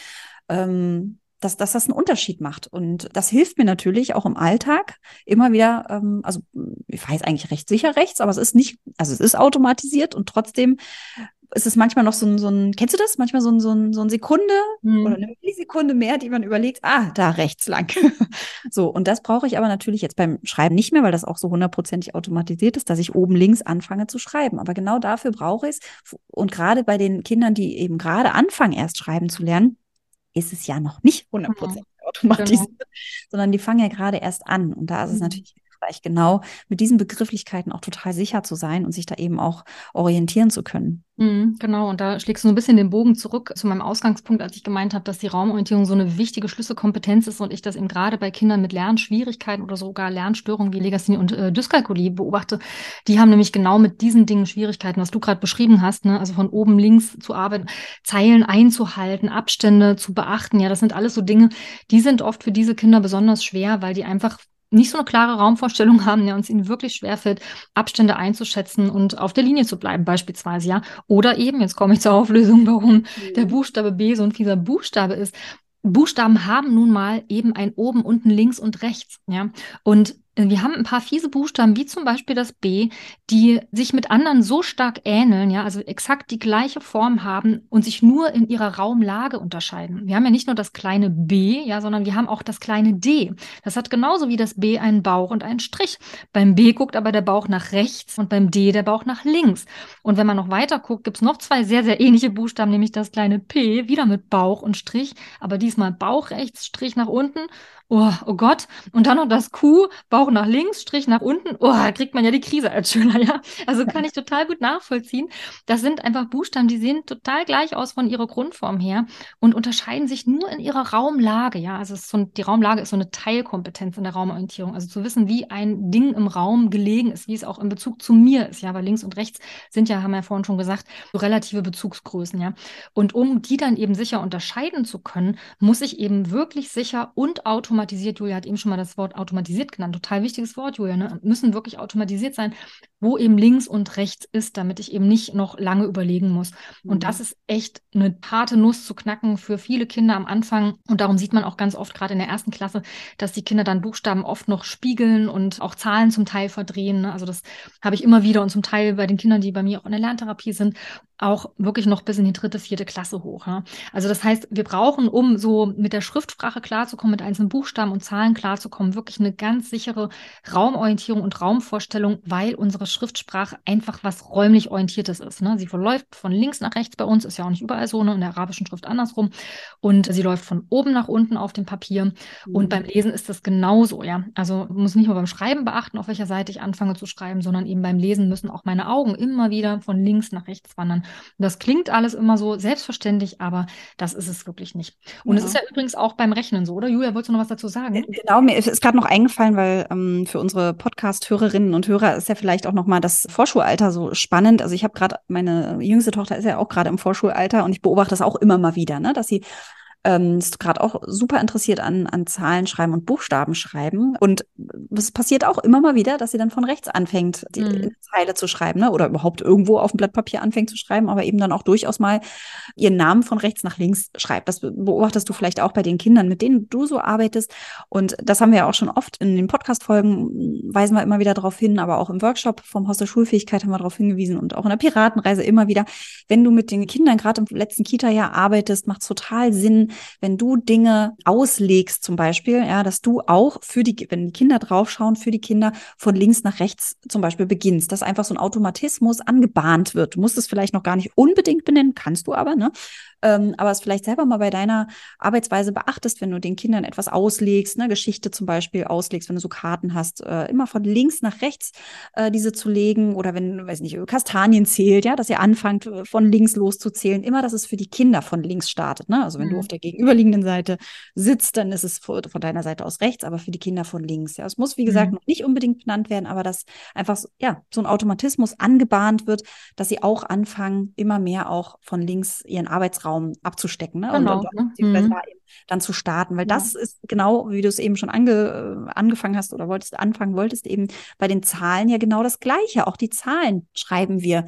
Ähm, dass, dass das einen Unterschied macht. Und das hilft mir natürlich auch im Alltag immer wieder, ähm, also ich weiß eigentlich recht sicher rechts, aber es ist nicht, also es ist automatisiert und trotzdem ist es manchmal noch so ein, so ein kennst du das? Manchmal so ein, so ein, so ein Sekunde hm. oder eine Millisekunde mehr, die man überlegt, ah, da rechts lang. so, und das brauche ich aber natürlich jetzt beim Schreiben nicht mehr, weil das auch so hundertprozentig automatisiert ist, dass ich oben links anfange zu schreiben. Aber genau dafür brauche ich es. Und gerade bei den Kindern, die eben gerade anfangen, erst schreiben zu lernen, ist es ja noch nicht hundertprozentig mhm. automatisiert, genau. sondern die fangen ja gerade erst an. Und da ist es mhm. natürlich hilfreich, genau mit diesen Begrifflichkeiten auch total sicher zu sein und sich da eben auch orientieren zu können. Mhm, genau, und da schlägst du so ein bisschen den Bogen zurück zu meinem Ausgangspunkt, als ich gemeint habe, dass die Raumorientierung so eine wichtige Schlüsselkompetenz ist und ich das eben gerade bei Kindern mit Lernschwierigkeiten oder sogar Lernstörungen wie Legasthenie und äh, Dyskalkulie beobachte. Die haben nämlich genau mit diesen Dingen Schwierigkeiten, was du gerade beschrieben hast, ne? also von oben links zu arbeiten, Zeilen einzuhalten, Abstände zu beachten. Ja, das sind alles so Dinge, die sind oft für diese Kinder besonders schwer, weil die einfach nicht so eine klare Raumvorstellung haben, ja, uns ihnen wirklich schwerfällt, Abstände einzuschätzen und auf der Linie zu bleiben, beispielsweise, ja. Oder eben, jetzt komme ich zur Auflösung, warum mhm. der Buchstabe B so ein fieser Buchstabe ist. Buchstaben haben nun mal eben ein oben, unten, links und rechts, ja. Und wir haben ein paar fiese Buchstaben, wie zum Beispiel das B, die sich mit anderen so stark ähneln, ja, also exakt die gleiche Form haben und sich nur in ihrer Raumlage unterscheiden. Wir haben ja nicht nur das kleine B, ja, sondern wir haben auch das kleine D. Das hat genauso wie das B einen Bauch und einen Strich. Beim B guckt aber der Bauch nach rechts und beim D der Bauch nach links. Und wenn man noch weiter guckt, gibt es noch zwei sehr, sehr ähnliche Buchstaben, nämlich das kleine P, wieder mit Bauch und Strich, aber diesmal Bauch rechts, Strich nach unten oh, oh Gott. Und dann noch das Q, Bauch nach links, Strich nach unten. Oh, da kriegt man ja die Krise als Schüler, ja. Also kann ich total gut nachvollziehen. Das sind einfach Buchstaben, die sehen total gleich aus von ihrer Grundform her und unterscheiden sich nur in ihrer Raumlage, ja. Also so, die Raumlage ist so eine Teilkompetenz in der Raumorientierung. Also zu wissen, wie ein Ding im Raum gelegen ist, wie es auch in Bezug zu mir ist, ja. Weil links und rechts sind ja, haben wir ja vorhin schon gesagt, so relative Bezugsgrößen, ja. Und um die dann eben sicher unterscheiden zu können, muss ich eben wirklich sicher und automatisiert, Julia hat eben schon mal das Wort automatisiert genannt, total wichtiges Wort, Julia, ne? müssen wirklich automatisiert sein, wo eben links und rechts ist, damit ich eben nicht noch lange überlegen muss. Mhm. Und das ist echt eine harte Nuss zu knacken für viele Kinder am Anfang. Und darum sieht man auch ganz oft gerade in der ersten Klasse, dass die Kinder dann Buchstaben oft noch spiegeln und auch Zahlen zum Teil verdrehen. Ne? Also das habe ich immer wieder und zum Teil bei den Kindern, die bei mir auch in der Lerntherapie sind. Auch wirklich noch bis in die dritte, vierte Klasse hoch. Ja? Also das heißt, wir brauchen, um so mit der Schriftsprache klarzukommen, mit einzelnen Buchstaben und Zahlen klarzukommen, wirklich eine ganz sichere Raumorientierung und Raumvorstellung, weil unsere Schriftsprache einfach was räumlich orientiertes ist. Ne? Sie verläuft von links nach rechts bei uns, ist ja auch nicht überall so, ne? in der arabischen Schrift andersrum. Und sie läuft von oben nach unten auf dem Papier. Mhm. Und beim Lesen ist das genauso, ja. Also muss nicht nur beim Schreiben beachten, auf welcher Seite ich anfange zu schreiben, sondern eben beim Lesen müssen auch meine Augen immer wieder von links nach rechts wandern. Das klingt alles immer so selbstverständlich, aber das ist es wirklich nicht. Und es ja. ist ja übrigens auch beim Rechnen so, oder? Julia, wolltest du noch was dazu sagen? Genau, mir ist gerade noch eingefallen, weil ähm, für unsere Podcast-Hörerinnen und Hörer ist ja vielleicht auch nochmal das Vorschulalter so spannend. Also ich habe gerade, meine jüngste Tochter ist ja auch gerade im Vorschulalter und ich beobachte das auch immer mal wieder, ne, dass sie ähm, ist gerade auch super interessiert an, an Zahlen schreiben und Buchstaben schreiben. Und es passiert auch immer mal wieder, dass sie dann von rechts anfängt, die mhm. Zeile zu schreiben, ne? oder überhaupt irgendwo auf dem Blatt Papier anfängt zu schreiben, aber eben dann auch durchaus mal ihren Namen von rechts nach links schreibt. Das beobachtest du vielleicht auch bei den Kindern, mit denen du so arbeitest. Und das haben wir ja auch schon oft in den Podcast-Folgen, weisen wir immer wieder darauf hin, aber auch im Workshop vom Haus der Schulfähigkeit haben wir darauf hingewiesen und auch in der Piratenreise immer wieder. Wenn du mit den Kindern gerade im letzten Kita-Jahr arbeitest, macht es total Sinn, wenn du Dinge auslegst, zum Beispiel, ja, dass du auch für die, wenn die Kinder draufschauen, für die Kinder von links nach rechts zum Beispiel beginnst, dass einfach so ein Automatismus angebahnt wird. Du musst es vielleicht noch gar nicht unbedingt benennen, kannst du aber, ne? Ähm, aber es vielleicht selber mal bei deiner Arbeitsweise beachtest, wenn du den Kindern etwas auslegst, ne, Geschichte zum Beispiel auslegst, wenn du so Karten hast, äh, immer von links nach rechts äh, diese zu legen oder wenn, weiß nicht, Kastanien zählt, ja, dass ihr anfangt, äh, von links loszuzählen, immer, dass es für die Kinder von links startet. Ne? Also wenn mhm. du auf der gegenüberliegenden Seite sitzt, dann ist es von deiner Seite aus rechts, aber für die Kinder von links. Ja, es muss, wie gesagt, mhm. noch nicht unbedingt benannt werden, aber dass einfach so, ja, so ein Automatismus angebahnt wird, dass sie auch anfangen, immer mehr auch von links ihren Arbeitsraum Raum abzustecken ne? Genau, und, und mhm. dann zu starten, weil ja. das ist genau, wie du es eben schon ange, angefangen hast oder wolltest anfangen wolltest, eben bei den Zahlen ja genau das Gleiche. Auch die Zahlen schreiben wir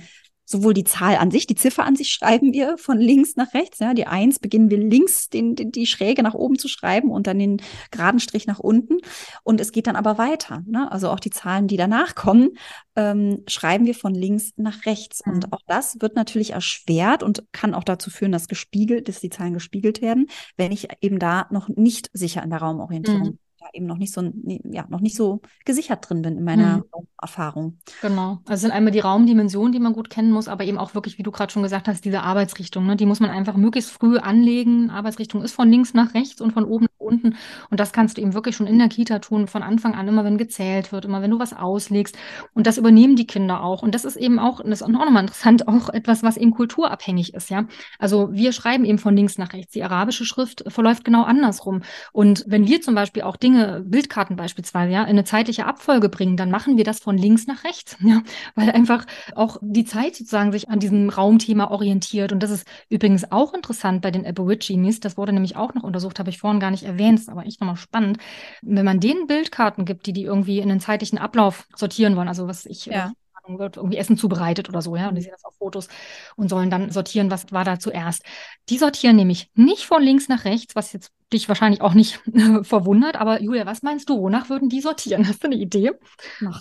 sowohl die Zahl an sich, die Ziffer an sich schreiben wir von links nach rechts. Ja, die Eins beginnen wir links den, den, die Schräge nach oben zu schreiben und dann den geraden Strich nach unten. Und es geht dann aber weiter. Ne? Also auch die Zahlen, die danach kommen, ähm, schreiben wir von links nach rechts. Mhm. Und auch das wird natürlich erschwert und kann auch dazu führen, dass gespiegelt, dass die Zahlen gespiegelt werden, wenn ich eben da noch nicht sicher in der Raumorientierung mhm da eben noch nicht so, ja, noch nicht so gesichert drin bin in meiner mhm. Erfahrung. Genau. Also sind einmal die Raumdimensionen, die man gut kennen muss, aber eben auch wirklich, wie du gerade schon gesagt hast, diese Arbeitsrichtung, ne? die muss man einfach möglichst früh anlegen. Arbeitsrichtung ist von links nach rechts und von oben nach unten. Und das kannst du eben wirklich schon in der Kita tun, von Anfang an, immer wenn gezählt wird, immer wenn du was auslegst. Und das übernehmen die Kinder auch. Und das ist eben auch, das ist auch nochmal interessant, auch etwas, was eben kulturabhängig ist, ja. Also wir schreiben eben von links nach rechts. Die arabische Schrift verläuft genau andersrum. Und wenn wir zum Beispiel auch Dinge Dinge, Bildkarten beispielsweise, ja, in eine zeitliche Abfolge bringen, dann machen wir das von links nach rechts, ja, weil einfach auch die Zeit sozusagen sich an diesem Raumthema orientiert. Und das ist übrigens auch interessant bei den Aborigines. Das wurde nämlich auch noch untersucht, habe ich vorhin gar nicht erwähnt, ist aber echt nochmal spannend. Wenn man denen Bildkarten gibt, die die irgendwie in den zeitlichen Ablauf sortieren wollen, also was ich ja wird irgendwie Essen zubereitet oder so, ja, und die sehen das auf Fotos und sollen dann sortieren, was war da zuerst. Die sortieren nämlich nicht von links nach rechts, was jetzt dich wahrscheinlich auch nicht verwundert. Aber Julia, was meinst du? Wonach würden die sortieren? Hast du eine Idee? Nach,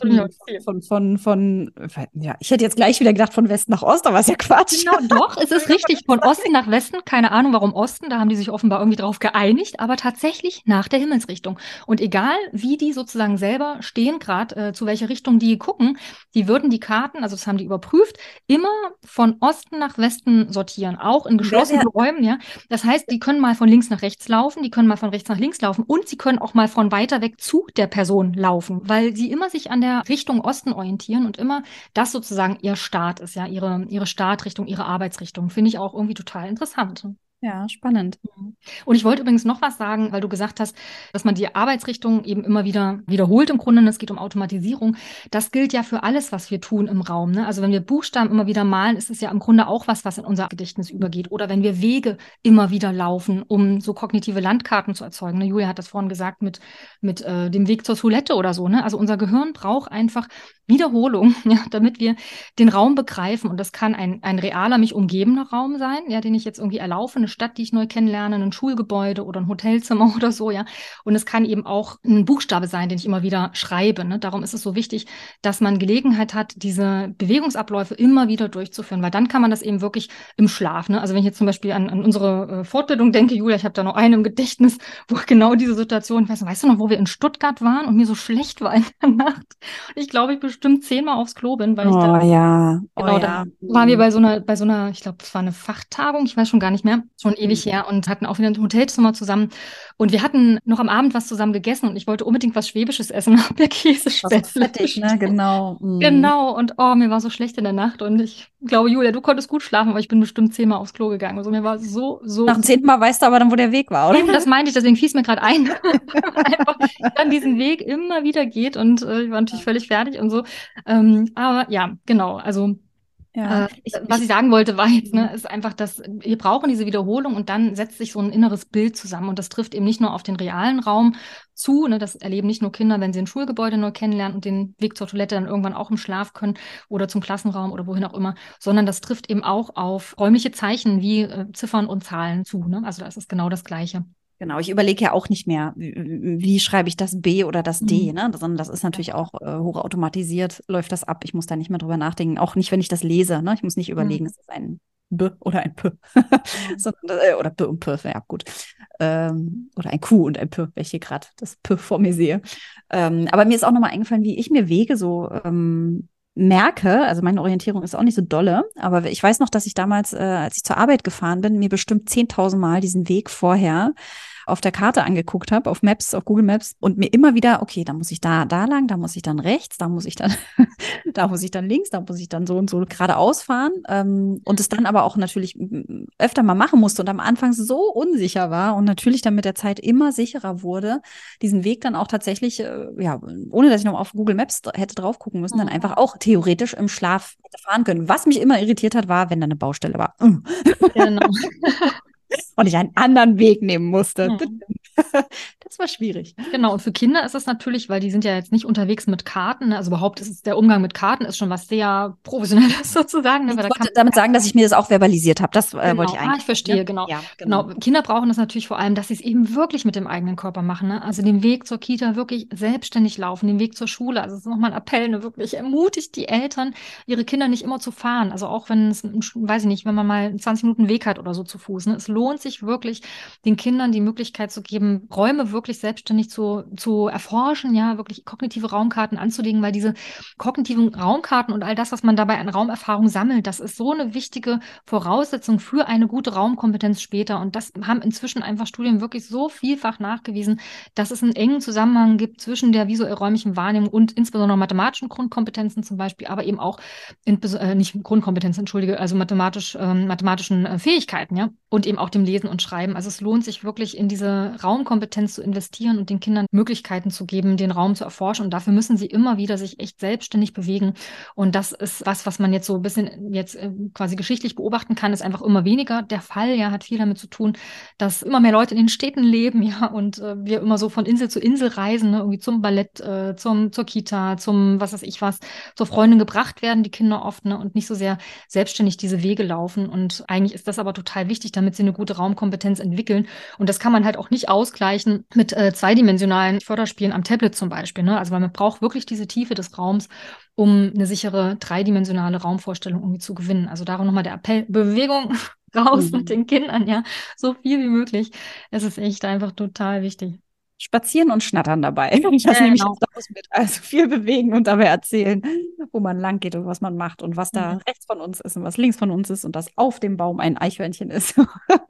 von, von, von, ja, ich hätte jetzt gleich wieder gedacht von Westen nach Ost, aber ist ja Quatsch. Genau, doch, es ist richtig. Von Osten nach Westen. Keine Ahnung, warum Osten. Da haben die sich offenbar irgendwie drauf geeinigt, aber tatsächlich nach der Himmelsrichtung. Und egal, wie die sozusagen selber stehen, gerade äh, zu welcher Richtung die gucken, die würden die Karten, also das haben die überprüft, immer von Osten nach Westen sortieren, auch in geschlossenen. Räumen, ja. Das heißt, die können mal von links nach rechts laufen laufen, die können mal von rechts nach links laufen und sie können auch mal von weiter weg zu der Person laufen, weil sie immer sich an der Richtung Osten orientieren und immer das sozusagen ihr Start ist, ja, ihre, ihre Startrichtung, ihre Arbeitsrichtung. Finde ich auch irgendwie total interessant. Ja, spannend. Mhm. Und ich wollte übrigens noch was sagen, weil du gesagt hast, dass man die Arbeitsrichtung eben immer wieder wiederholt im Grunde. Es geht um Automatisierung. Das gilt ja für alles, was wir tun im Raum. Ne? Also wenn wir Buchstaben immer wieder malen, ist es ja im Grunde auch was, was in unser Gedächtnis übergeht. Oder wenn wir Wege immer wieder laufen, um so kognitive Landkarten zu erzeugen. Ne? Julia hat das vorhin gesagt mit, mit äh, dem Weg zur Toilette oder so. Ne? Also unser Gehirn braucht einfach Wiederholung, ja, damit wir den Raum begreifen. Und das kann ein, ein realer, mich umgebender Raum sein, ja, den ich jetzt irgendwie erlaufe, eine Stadt, die ich neu kennenlerne, ein Schulgebäude oder ein Hotelzimmer oder so, ja. Und es kann eben auch ein Buchstabe sein, den ich immer wieder schreibe. Ne? Darum ist es so wichtig, dass man Gelegenheit hat, diese Bewegungsabläufe immer wieder durchzuführen, weil dann kann man das eben wirklich im Schlaf. Ne? Also wenn ich jetzt zum Beispiel an, an unsere äh, Fortbildung denke, Julia, ich habe da noch eine im Gedächtnis, wo genau diese Situation, ich weiß, weißt du noch, wo wir in Stuttgart waren und mir so schlecht war in der Nacht? Und ich glaube, ich bestimmt zehnmal aufs Klo bin, weil ich oh, da, ja. Oh, genau, ja. da waren wir bei so einer, bei so einer, ich glaube, es war eine Fachtagung, ich weiß schon gar nicht mehr, schon ewig her und hatten auch wieder ein Hotelzimmer zusammen. Und wir hatten noch am Abend was zusammen gegessen und ich wollte unbedingt was Schwäbisches essen, der Käsespätzle. Fettig, ne? Genau. Mhm. Genau. Und oh, mir war so schlecht in der Nacht und ich glaube, Julia, du konntest gut schlafen, aber ich bin bestimmt zehnmal aufs Klo gegangen. Also mir war so, so. Nach dem zehnten Mal weißt du aber dann, wo der Weg war, oder? Das meinte ich, deswegen fiel es mir gerade ein. Einfach dann diesen Weg immer wieder geht und äh, ich war natürlich völlig fertig und so. Ähm, aber ja, genau. Also ja, äh, ich, was ich sagen wollte, war jetzt, ne, mhm. ist einfach, dass wir brauchen diese Wiederholung und dann setzt sich so ein inneres Bild zusammen. Und das trifft eben nicht nur auf den realen Raum zu. Ne, das erleben nicht nur Kinder, wenn sie ein Schulgebäude neu kennenlernen und den Weg zur Toilette dann irgendwann auch im Schlaf können oder zum Klassenraum oder wohin auch immer, sondern das trifft eben auch auf räumliche Zeichen wie äh, Ziffern und Zahlen zu. Ne? Also da ist genau das Gleiche. Genau, ich überlege ja auch nicht mehr, wie, wie, schreibe ich das B oder das D, mhm. ne? sondern das ist natürlich auch äh, hochautomatisiert, läuft das ab. Ich muss da nicht mehr drüber nachdenken, auch nicht, wenn ich das lese. Ne? Ich muss nicht überlegen, mhm. ist das ein B oder ein P. sondern, äh, oder P und P, ja gut. Ähm, oder ein Q und ein P, hier gerade das P vor mir sehe. Ähm, aber mir ist auch nochmal eingefallen, wie ich mir Wege so ähm, merke, also meine Orientierung ist auch nicht so dolle, aber ich weiß noch, dass ich damals, äh, als ich zur Arbeit gefahren bin, mir bestimmt 10.000 Mal diesen Weg vorher auf der Karte angeguckt habe, auf Maps, auf Google Maps und mir immer wieder, okay, da muss ich da, da lang, da muss ich dann rechts, da muss ich dann, da muss ich dann links, da muss ich dann so und so geradeaus fahren ähm, und es dann aber auch natürlich öfter mal machen musste und am Anfang so unsicher war und natürlich dann mit der Zeit immer sicherer wurde, diesen Weg dann auch tatsächlich, äh, ja, ohne dass ich noch auf Google Maps hätte drauf gucken müssen, dann mhm. einfach auch theoretisch im Schlaf hätte fahren können. Was mich immer irritiert hat, war, wenn da eine Baustelle war. Genau. und ich einen anderen Weg nehmen musste. Hm. Das war schwierig. Genau, und für Kinder ist es natürlich, weil die sind ja jetzt nicht unterwegs mit Karten, ne? also überhaupt ist es, der Umgang mit Karten ist schon was sehr professionelles sozusagen. Ne? Ich wollte damit sagen, dass ich mir das auch verbalisiert habe. Das äh, genau. wollte ich eigentlich. Ah, ich verstehe, ne? genau. Ja, genau. genau. Kinder brauchen das natürlich vor allem, dass sie es eben wirklich mit dem eigenen Körper machen. Ne? Also den Weg zur Kita wirklich selbstständig laufen, den Weg zur Schule. Also es ist nochmal ein Appell, ne? wirklich ermutigt die Eltern, ihre Kinder nicht immer zu fahren. Also auch wenn es, weiß ich nicht, wenn man mal 20 Minuten Weg hat oder so zu Fuß. Ne? Es lohnt sich wirklich, den Kindern die Möglichkeit zu geben, Räume wirklich selbstständig zu, zu erforschen, ja, wirklich kognitive Raumkarten anzulegen, weil diese kognitiven Raumkarten und all das, was man dabei an Raumerfahrung sammelt, das ist so eine wichtige Voraussetzung für eine gute Raumkompetenz später. Und das haben inzwischen einfach Studien wirklich so vielfach nachgewiesen, dass es einen engen Zusammenhang gibt zwischen der visuell-räumlichen Wahrnehmung und insbesondere mathematischen Grundkompetenzen zum Beispiel, aber eben auch in, äh, nicht Grundkompetenzen, entschuldige, also mathematisch, äh, mathematischen äh, Fähigkeiten, ja, und eben auch dem Lesen und Schreiben. Also es lohnt sich wirklich in diese Raumkompetenz zu investieren und den Kindern Möglichkeiten zu geben, den Raum zu erforschen. Und dafür müssen sie immer wieder sich echt selbstständig bewegen. Und das ist was, was man jetzt so ein bisschen jetzt äh, quasi geschichtlich beobachten kann, ist einfach immer weniger der Fall. Ja, hat viel damit zu tun, dass immer mehr Leute in den Städten leben, ja, und äh, wir immer so von Insel zu Insel reisen, ne, irgendwie zum Ballett, äh, zum, zur Kita, zum was weiß ich was, zur Freundin gebracht werden, die Kinder oft, ne, und nicht so sehr selbstständig diese Wege laufen. Und eigentlich ist das aber total wichtig, damit sie eine gute Raumkompetenz entwickeln. Und das kann man halt auch nicht ausgleichen mit äh, zweidimensionalen Förderspielen am Tablet zum Beispiel. Ne? Also weil man braucht wirklich diese Tiefe des Raums, um eine sichere dreidimensionale Raumvorstellung irgendwie zu gewinnen. Also darum nochmal der Appell, Bewegung raus mhm. mit den Kindern, ja, so viel wie möglich. Es ist echt einfach total wichtig spazieren und schnattern dabei. Ich ich genau. jetzt mit. Also viel bewegen und dabei erzählen, wo man lang geht und was man macht und was da mhm. rechts von uns ist und was links von uns ist und dass auf dem Baum ein Eichhörnchen ist.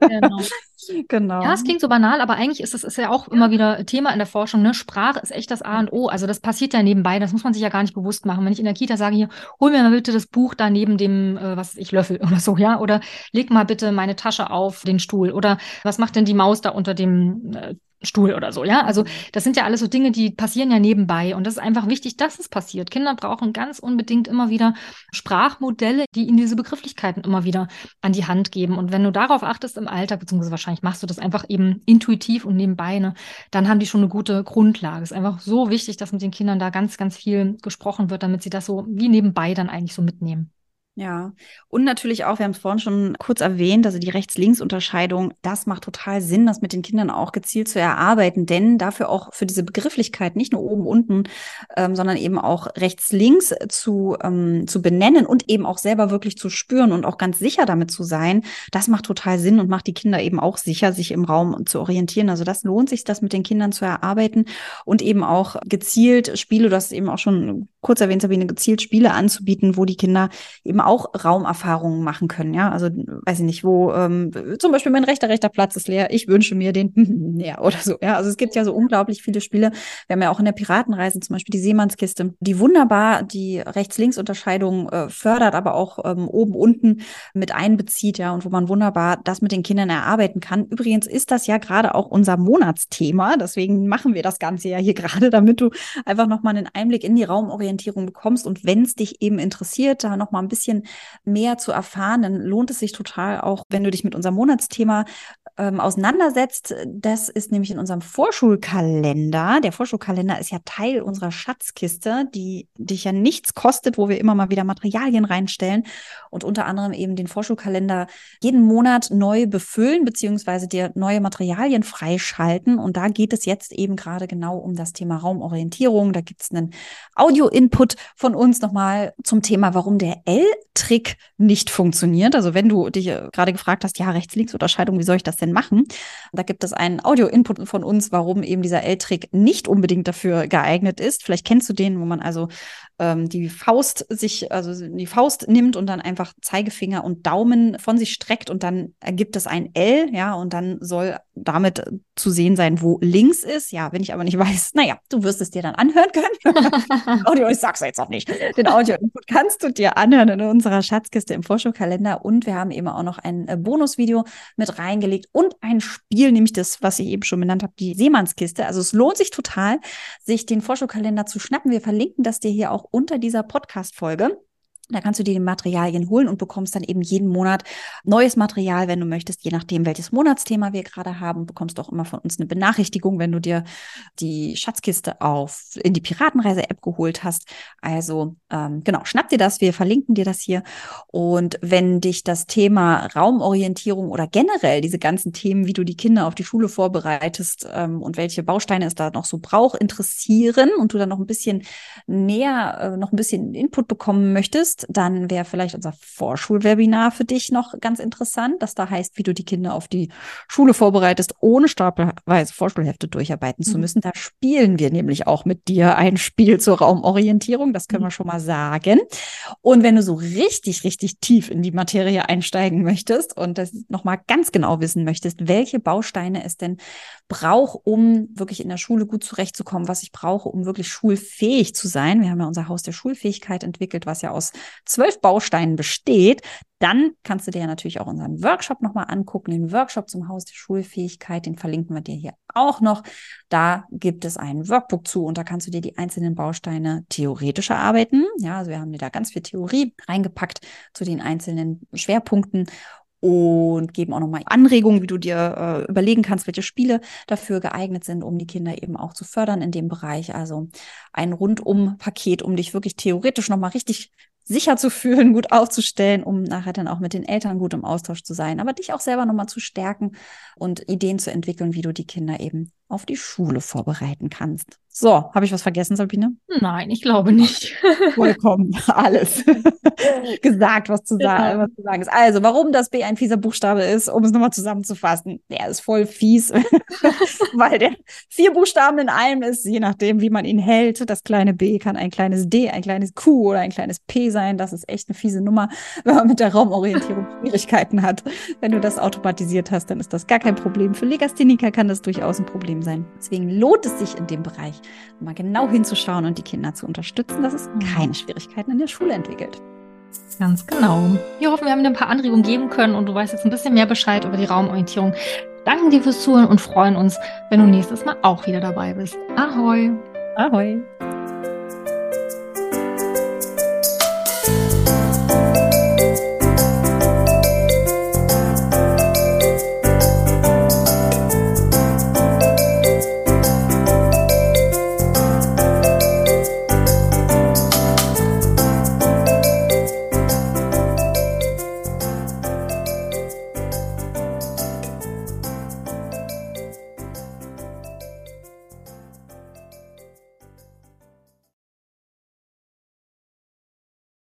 Genau. genau. Ja, es klingt so banal, aber eigentlich ist es ist ja auch immer wieder Thema in der Forschung. Ne? Sprache ist echt das A und O. Also das passiert ja nebenbei. Das muss man sich ja gar nicht bewusst machen. Wenn ich in der Kita sage, hier, hol mir mal bitte das Buch da neben dem, äh, was ich Löffel oder so, ja, oder leg mal bitte meine Tasche auf den Stuhl oder was macht denn die Maus da unter dem äh, Stuhl oder so, ja. Also das sind ja alles so Dinge, die passieren ja nebenbei und das ist einfach wichtig, dass es passiert. Kinder brauchen ganz unbedingt immer wieder Sprachmodelle, die ihnen diese Begrifflichkeiten immer wieder an die Hand geben. Und wenn du darauf achtest im Alltag, beziehungsweise wahrscheinlich machst du das einfach eben intuitiv und nebenbei, ne, dann haben die schon eine gute Grundlage. Es ist einfach so wichtig, dass mit den Kindern da ganz, ganz viel gesprochen wird, damit sie das so wie nebenbei dann eigentlich so mitnehmen. Ja, und natürlich auch, wir haben es vorhin schon kurz erwähnt, also die Rechts-Links-Unterscheidung, das macht total Sinn, das mit den Kindern auch gezielt zu erarbeiten, denn dafür auch für diese Begrifflichkeit nicht nur oben, unten, ähm, sondern eben auch rechts-links zu, ähm, zu benennen und eben auch selber wirklich zu spüren und auch ganz sicher damit zu sein, das macht total Sinn und macht die Kinder eben auch sicher, sich im Raum zu orientieren. Also das lohnt sich, das mit den Kindern zu erarbeiten und eben auch gezielt Spiele, du hast eben auch schon kurz erwähnt, Sabine, gezielt Spiele anzubieten, wo die Kinder eben auch Raumerfahrungen machen können. Ja, also weiß ich nicht, wo ähm, zum Beispiel mein rechter, rechter Platz ist leer, ich wünsche mir den näher oder so. Ja, also es gibt ja so unglaublich viele Spiele. Wir haben ja auch in der Piratenreise zum Beispiel die Seemannskiste, die wunderbar die Rechts-Links-Unterscheidung äh, fördert, aber auch ähm, oben, unten mit einbezieht, ja, und wo man wunderbar das mit den Kindern erarbeiten kann. Übrigens ist das ja gerade auch unser Monatsthema. Deswegen machen wir das Ganze ja hier gerade, damit du einfach nochmal einen Einblick in die Raumorientierung bekommst. Und wenn es dich eben interessiert, da nochmal ein bisschen mehr zu erfahren, dann lohnt es sich total auch, wenn du dich mit unserem Monatsthema ähm, auseinandersetzt. Das ist nämlich in unserem Vorschulkalender. Der Vorschulkalender ist ja Teil unserer Schatzkiste, die dich ja nichts kostet, wo wir immer mal wieder Materialien reinstellen und unter anderem eben den Vorschulkalender jeden Monat neu befüllen, beziehungsweise dir neue Materialien freischalten. Und da geht es jetzt eben gerade genau um das Thema Raumorientierung. Da gibt es einen Audio-Input von uns nochmal zum Thema, warum der L-Trick nicht funktioniert. Also wenn du dich äh, gerade gefragt hast, ja, Rechts-Links-Unterscheidung, wie soll ich das denn machen? Da gibt es einen Audio-Input von uns, warum eben dieser L-Trick nicht unbedingt dafür geeignet ist. Vielleicht kennst du den, wo man also ähm, die Faust sich, also die Faust nimmt und dann einfach Zeigefinger und Daumen von sich streckt und dann ergibt es ein L, ja, und dann soll damit zu sehen sein, wo links ist. Ja, wenn ich aber nicht weiß, naja, du wirst es dir dann anhören können. Audio, ich sag's jetzt auch nicht. Den Audio-Input kannst du dir anhören in unserer Schatzkiste im Vorschaukalender und wir haben eben auch noch ein äh, Bonusvideo mit reingelegt und ein Spiel, nämlich das, was ich eben schon benannt habe, die Seemannskiste. Also es lohnt sich total, sich den Vorschaukalender zu schnappen. Wir verlinken das dir hier auch unter dieser Podcast-Folge. Da kannst du dir die Materialien holen und bekommst dann eben jeden Monat neues Material, wenn du möchtest, je nachdem, welches Monatsthema wir gerade haben. Bekommst du auch immer von uns eine Benachrichtigung, wenn du dir die Schatzkiste auf in die Piratenreise-App geholt hast. Also ähm, genau, schnapp dir das, wir verlinken dir das hier. Und wenn dich das Thema Raumorientierung oder generell diese ganzen Themen, wie du die Kinder auf die Schule vorbereitest ähm, und welche Bausteine es da noch so braucht, interessieren und du dann noch ein bisschen näher, äh, noch ein bisschen Input bekommen möchtest, dann wäre vielleicht unser Vorschulwebinar für dich noch ganz interessant, das da heißt, wie du die Kinder auf die Schule vorbereitest, ohne stapelweise Vorschulhefte durcharbeiten mhm. zu müssen. Da spielen wir nämlich auch mit dir ein Spiel zur Raumorientierung, das können mhm. wir schon mal sagen. Und wenn du so richtig, richtig tief in die Materie einsteigen möchtest und das nochmal ganz genau wissen möchtest, welche Bausteine es denn braucht, um wirklich in der Schule gut zurechtzukommen, was ich brauche, um wirklich schulfähig zu sein. Wir haben ja unser Haus der Schulfähigkeit entwickelt, was ja aus zwölf Bausteinen besteht, dann kannst du dir ja natürlich auch unseren Workshop nochmal angucken, den Workshop zum Haus der Schulfähigkeit, den verlinken wir dir hier auch noch. Da gibt es ein Workbook zu und da kannst du dir die einzelnen Bausteine theoretisch erarbeiten. Ja, also wir haben dir da ganz viel Theorie reingepackt zu den einzelnen Schwerpunkten und geben auch nochmal Anregungen, wie du dir äh, überlegen kannst, welche Spiele dafür geeignet sind, um die Kinder eben auch zu fördern in dem Bereich. Also ein Rundum-Paket, um dich wirklich theoretisch nochmal richtig sicher zu fühlen, gut aufzustellen, um nachher dann auch mit den Eltern gut im Austausch zu sein, aber dich auch selber nochmal zu stärken und Ideen zu entwickeln, wie du die Kinder eben auf die Schule vorbereiten kannst. So, habe ich was vergessen, Sabine? Nein, ich glaube nicht. Vollkommen alles gesagt, was zu, sagen, was zu sagen ist. Also, warum das B ein fieser Buchstabe ist, um es nochmal zusammenzufassen, der ist voll fies, weil der vier Buchstaben in einem ist, je nachdem, wie man ihn hält. Das kleine B kann ein kleines D, ein kleines Q oder ein kleines P sein. Das ist echt eine fiese Nummer, wenn man mit der Raumorientierung Schwierigkeiten hat. Wenn du das automatisiert hast, dann ist das gar kein Problem. Für Legastheniker kann das durchaus ein Problem sein. Deswegen lohnt es sich in dem Bereich mal genau hinzuschauen und die Kinder zu unterstützen, dass es mhm. keine Schwierigkeiten in der Schule entwickelt. Ganz genau. Wir hoffen, wir haben dir ein paar Anregungen geben können und du weißt jetzt ein bisschen mehr Bescheid über die Raumorientierung. danken dir fürs Zuhören und freuen uns, wenn du nächstes Mal auch wieder dabei bist. Ahoi! Ahoi!